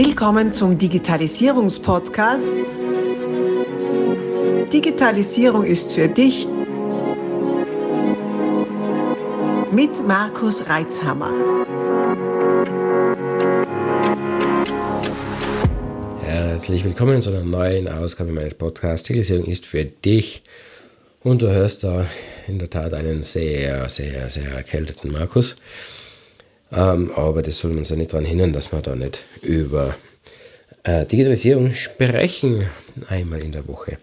Willkommen zum Digitalisierungspodcast. Digitalisierung ist für dich mit Markus Reitzhammer. Herzlich willkommen zu einer neuen Ausgabe meines Podcasts. Digitalisierung ist für dich. Und du hörst da in der Tat einen sehr, sehr, sehr erkälteten Markus. Ähm, aber das soll uns ja nicht daran hindern, dass wir da nicht über äh, Digitalisierung sprechen, einmal in der Woche.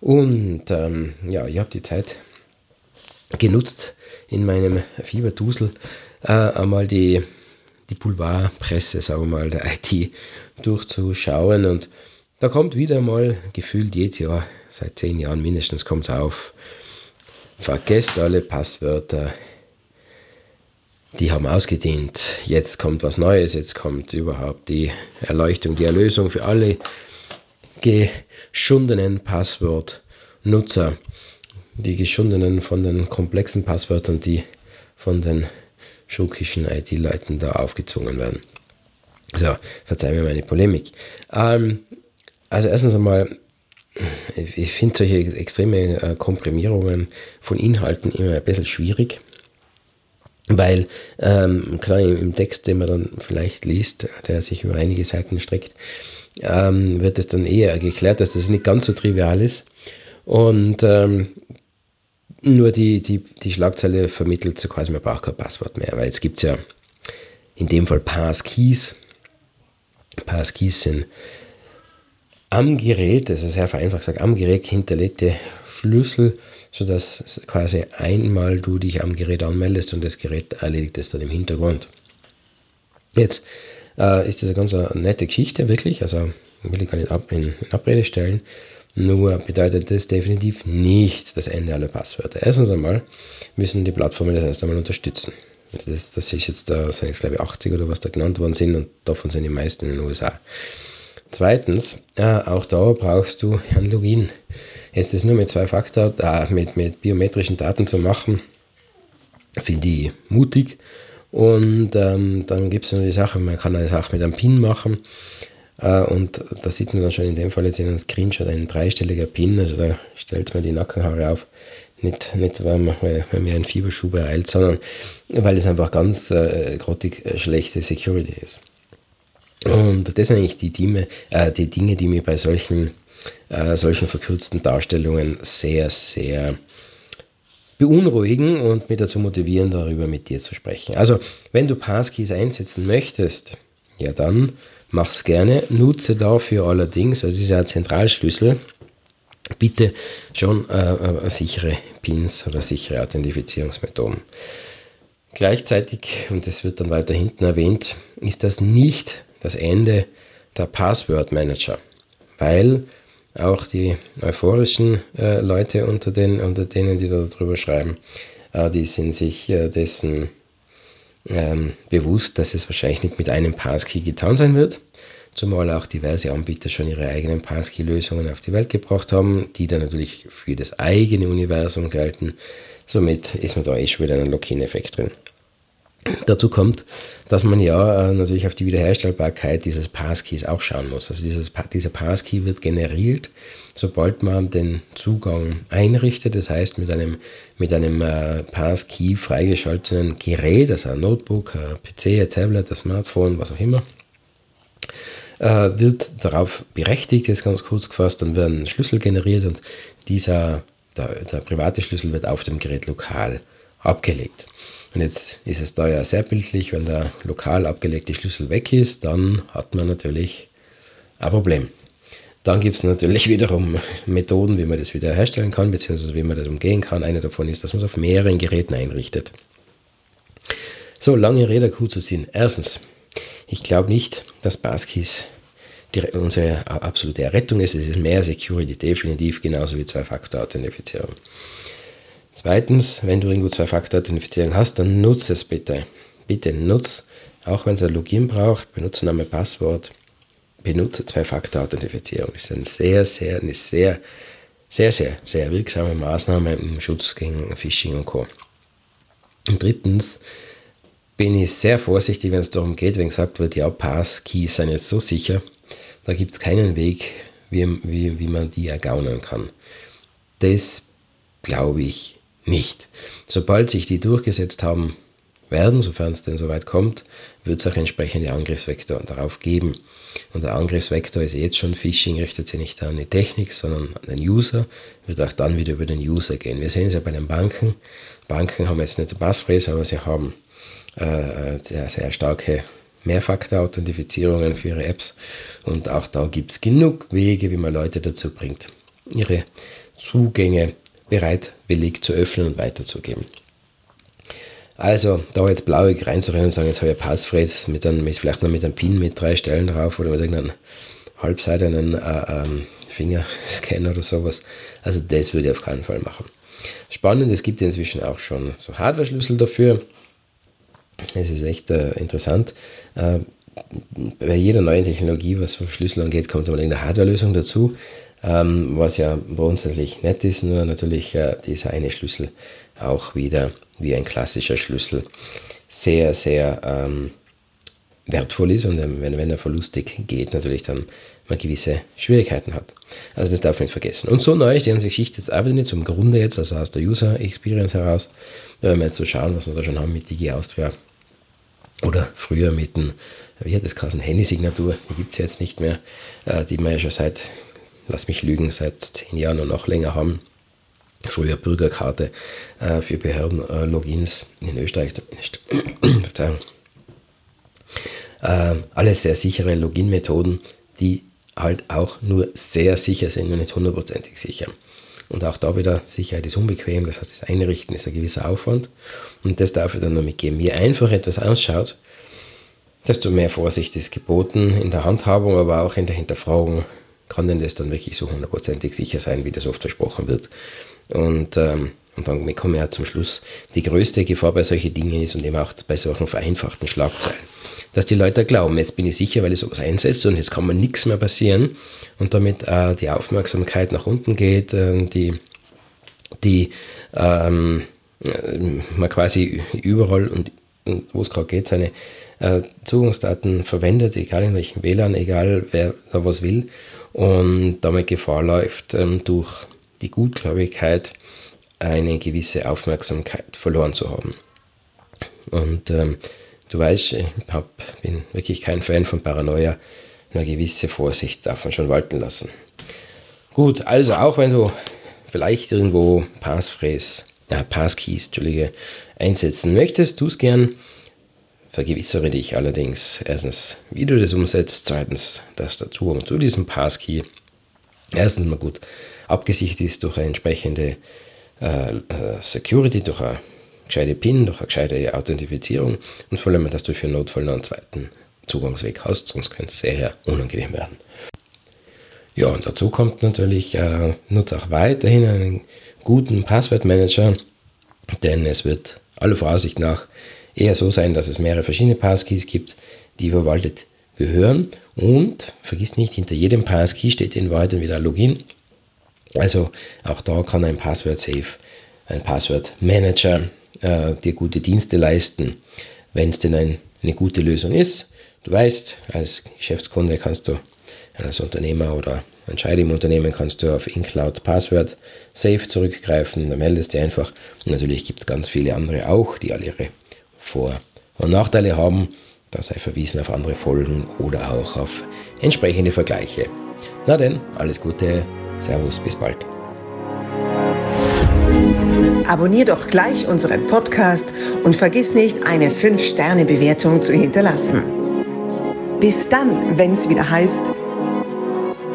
Und ähm, ja, ich habe die Zeit genutzt, in meinem Fieberdusel äh, einmal die, die Boulevardpresse, sagen wir mal, der IT durchzuschauen. Und da kommt wieder mal gefühlt jedes Jahr, seit zehn Jahren mindestens, kommt es auf. Vergesst alle Passwörter, die haben ausgedient. Jetzt kommt was Neues, jetzt kommt überhaupt die Erleuchtung, die Erlösung für alle geschundenen Passwortnutzer, die geschundenen von den komplexen Passwörtern, die von den schurkischen IT-Leuten da aufgezwungen werden. So, verzeih mir meine Polemik. Ähm, also erstens einmal, ich finde solche extreme äh, Komprimierungen von Inhalten immer ein bisschen schwierig. Weil, ähm, klar, im Text, den man dann vielleicht liest, der sich über einige Seiten streckt, ähm, wird es dann eher geklärt, dass das nicht ganz so trivial ist. Und ähm, nur die, die, die Schlagzeile vermittelt so quasi, man braucht kein Passwort mehr, weil es gibt ja in dem Fall Passkeys. Passkeys sind am Gerät, das ist sehr vereinfacht gesagt, am Gerät hinterlegte Schlüssel, sodass quasi einmal du dich am Gerät anmeldest und das Gerät erledigt es dann im Hintergrund. Jetzt äh, ist das eine ganz nette Geschichte, wirklich, also will ich gar nicht ab in, in Abrede stellen, nur bedeutet das definitiv nicht das Ende aller Passwörter. Erstens einmal müssen die Plattformen das erst einmal unterstützen. Also das, das ist jetzt, da sind jetzt glaube ich 80 oder was da genannt worden sind und davon sind die meisten in den USA. Zweitens, äh, auch da brauchst du ein Login. Jetzt das nur mit zwei Faktor, äh, mit, mit biometrischen Daten zu machen, finde ich mutig. Und ähm, dann gibt es noch die Sache, man kann das auch mit einem PIN machen. Äh, und da sieht man dann schon in dem Fall jetzt in einem Screenshot ein dreistelliger PIN, also da stellt man die Nackenhaare auf. Nicht, nicht weil, man, weil, mir ein Fieberschub ereilt, sondern weil es einfach ganz äh, grottig äh, schlechte Security ist. Und das sind eigentlich die Dinge, äh, die, Dinge die mir bei solchen, äh, solchen verkürzten Darstellungen sehr, sehr beunruhigen und mich dazu motivieren, darüber mit dir zu sprechen. Also, wenn du Passkeys einsetzen möchtest, ja dann mach's gerne. Nutze dafür allerdings, also ist ja ein Zentralschlüssel, bitte schon äh, äh, sichere Pins oder sichere Authentifizierungsmethoden. Gleichzeitig, und das wird dann weiter hinten erwähnt, ist das nicht das Ende der Passwort-Manager, weil auch die euphorischen äh, Leute unter, den, unter denen, die darüber schreiben, äh, die sind sich äh, dessen ähm, bewusst, dass es wahrscheinlich nicht mit einem Passkey getan sein wird, zumal auch diverse Anbieter schon ihre eigenen Passkey-Lösungen auf die Welt gebracht haben, die dann natürlich für das eigene Universum gelten. Somit ist man da eh schon wieder einen Lock-in-Effekt drin. Dazu kommt, dass man ja äh, natürlich auf die Wiederherstellbarkeit dieses Passkeys auch schauen muss. Also dieses, dieser Passkey wird generiert, sobald man den Zugang einrichtet, das heißt mit einem, mit einem äh, Passkey freigeschalteten Gerät, also ein Notebook, ein PC, ein Tablet, ein Smartphone, was auch immer, äh, wird darauf berechtigt, jetzt ganz kurz gefasst, dann werden Schlüssel generiert und dieser, der, der private Schlüssel wird auf dem Gerät lokal abgelegt. Und jetzt ist es da ja sehr bildlich, wenn der lokal abgelegte Schlüssel weg ist, dann hat man natürlich ein Problem. Dann gibt es natürlich wiederum Methoden, wie man das wieder herstellen kann, beziehungsweise wie man das umgehen kann. Eine davon ist, dass man es auf mehreren Geräten einrichtet. So, lange Rede, kurzer Sinn. Erstens, ich glaube nicht, dass Passkeys unsere absolute Errettung ist. Es ist mehr Security, definitiv, genauso wie Zwei-Faktor-Authentifizierung. Zweitens, wenn du irgendwo Zwei-Faktor-Authentifizierung hast, dann nutze es bitte. Bitte nutze, auch wenn es ein Login braucht, Benutzername, Passwort, benutze Zwei-Faktor-Authentifizierung. Ist eine sehr, sehr, eine sehr, sehr, sehr, sehr wirksame Maßnahme im Schutz gegen Phishing und Co. Und drittens, bin ich sehr vorsichtig, wenn es darum geht, wenn gesagt wird, ja, Pass-Keys sind jetzt so sicher, da gibt es keinen Weg, wie, wie, wie man die ergaunern kann. Das glaube ich nicht. Sobald sich die durchgesetzt haben werden, sofern es denn soweit kommt, wird es auch entsprechende Angriffsvektor darauf geben. Und der Angriffsvektor ist jetzt schon Phishing, richtet sich nicht an die Technik, sondern an den User, wird auch dann wieder über den User gehen. Wir sehen es ja bei den Banken. Banken haben jetzt nicht die Passphrase, aber sie haben äh, sehr, sehr starke Mehrfaktor-Authentifizierungen für ihre Apps. Und auch da gibt es genug Wege, wie man Leute dazu bringt, ihre Zugänge bereitwillig zu öffnen und weiterzugeben. Also, da jetzt blauig reinzurennen und sagen, jetzt habe ich ein Passphrase mit einem, mit, vielleicht noch mit einem Pin mit drei Stellen drauf oder mit irgendeinem halbseitigen äh, ähm, Fingerscanner oder sowas. Also, das würde ich auf keinen Fall machen. Spannend, es gibt inzwischen auch schon so Hardware-Schlüssel dafür. Es ist echt äh, interessant. Äh, bei jeder neuen Technologie, was Verschlüsselung angeht, kommt immer eine Hardware-Lösung dazu, ähm, was ja grundsätzlich nett ist, nur natürlich äh, dieser eine Schlüssel auch wieder wie ein klassischer Schlüssel sehr, sehr ähm, wertvoll ist und ähm, wenn, wenn er verlustig geht, natürlich dann man gewisse Schwierigkeiten hat. Also das darf man nicht vergessen. Und so neu ist die ganze Geschichte jetzt auch wieder nicht zum Grunde jetzt, also aus der User Experience heraus, wenn wir jetzt so schauen, was wir da schon haben mit Digi Austria oder früher mit dem, wie hat das geheißen, Handy-Signatur, die gibt es jetzt nicht mehr, äh, die wir ja schon seit, lass mich lügen, seit zehn Jahren und noch länger haben früher Bürgerkarte äh, für Behörden-Logins äh, in Österreich. Verzeihung. Äh, alles sehr sichere Login-Methoden, die halt auch nur sehr sicher sind und nicht hundertprozentig sicher. Und auch da wieder, Sicherheit ist unbequem, das heißt, das Einrichten ist ein gewisser Aufwand und das darf ich dann noch mitgeben. Je einfacher etwas ausschaut, desto mehr Vorsicht ist geboten in der Handhabung, aber auch in der Hinterfragung kann denn das dann wirklich so hundertprozentig sicher sein, wie das oft versprochen wird. Und, ähm, und dann kommen wir ja zum Schluss, die größte Gefahr bei solchen Dingen ist und eben auch bei solchen vereinfachten Schlagzeilen, dass die Leute glauben, jetzt bin ich sicher, weil ich sowas einsetze und jetzt kann mir nichts mehr passieren und damit äh, die Aufmerksamkeit nach unten geht, äh, die, die ähm, äh, man quasi überall und, und wo es gerade geht, seine äh, Zugangsdaten verwendet, egal in welchem WLAN, egal wer da was will und damit Gefahr läuft, ähm, durch die Gutgläubigkeit eine gewisse Aufmerksamkeit verloren zu haben. Und ähm, du weißt, ich hab, bin wirklich kein Fan von Paranoia. Eine gewisse Vorsicht darf man schon walten lassen. Gut, also auch wenn du vielleicht irgendwo Passphrase, äh, Passkeys, Entschuldige, einsetzen möchtest, tu es gern. Vergewissere dich allerdings erstens, wie du das umsetzt, zweitens, dass der Zugang zu diesem Passkey erstens mal gut abgesichert ist durch eine entsprechende äh, äh, Security, durch eine gescheite PIN, durch eine gescheite Authentifizierung und vor allem, dass du für Notfall noch einen zweiten Zugangsweg hast, sonst könnte es sehr unangenehm werden. Ja, und dazu kommt natürlich, äh, nutze auch weiterhin einen guten Passwortmanager, denn es wird aller Voraussicht nach eher so sein, dass es mehrere verschiedene Passkeys gibt, die verwaltet gehören. Und vergiss nicht, hinter jedem Passkey steht in Wahrheit wieder Login also auch da kann ein Password Safe, ein Password Manager äh, dir gute Dienste leisten, wenn es denn ein, eine gute Lösung ist. Du weißt, als Geschäftskunde kannst du, als Unternehmer oder ein Scheid im Unternehmen kannst du auf InCloud Password Safe zurückgreifen. Da meldest du einfach. Und natürlich gibt es ganz viele andere auch, die alle ihre Vor- und Nachteile haben. Da sei verwiesen auf andere Folgen oder auch auf entsprechende Vergleiche. Na denn, alles Gute, Servus, bis bald. Abonnier doch gleich unseren Podcast und vergiss nicht, eine 5-Sterne-Bewertung zu hinterlassen. Bis dann, wenn es wieder heißt,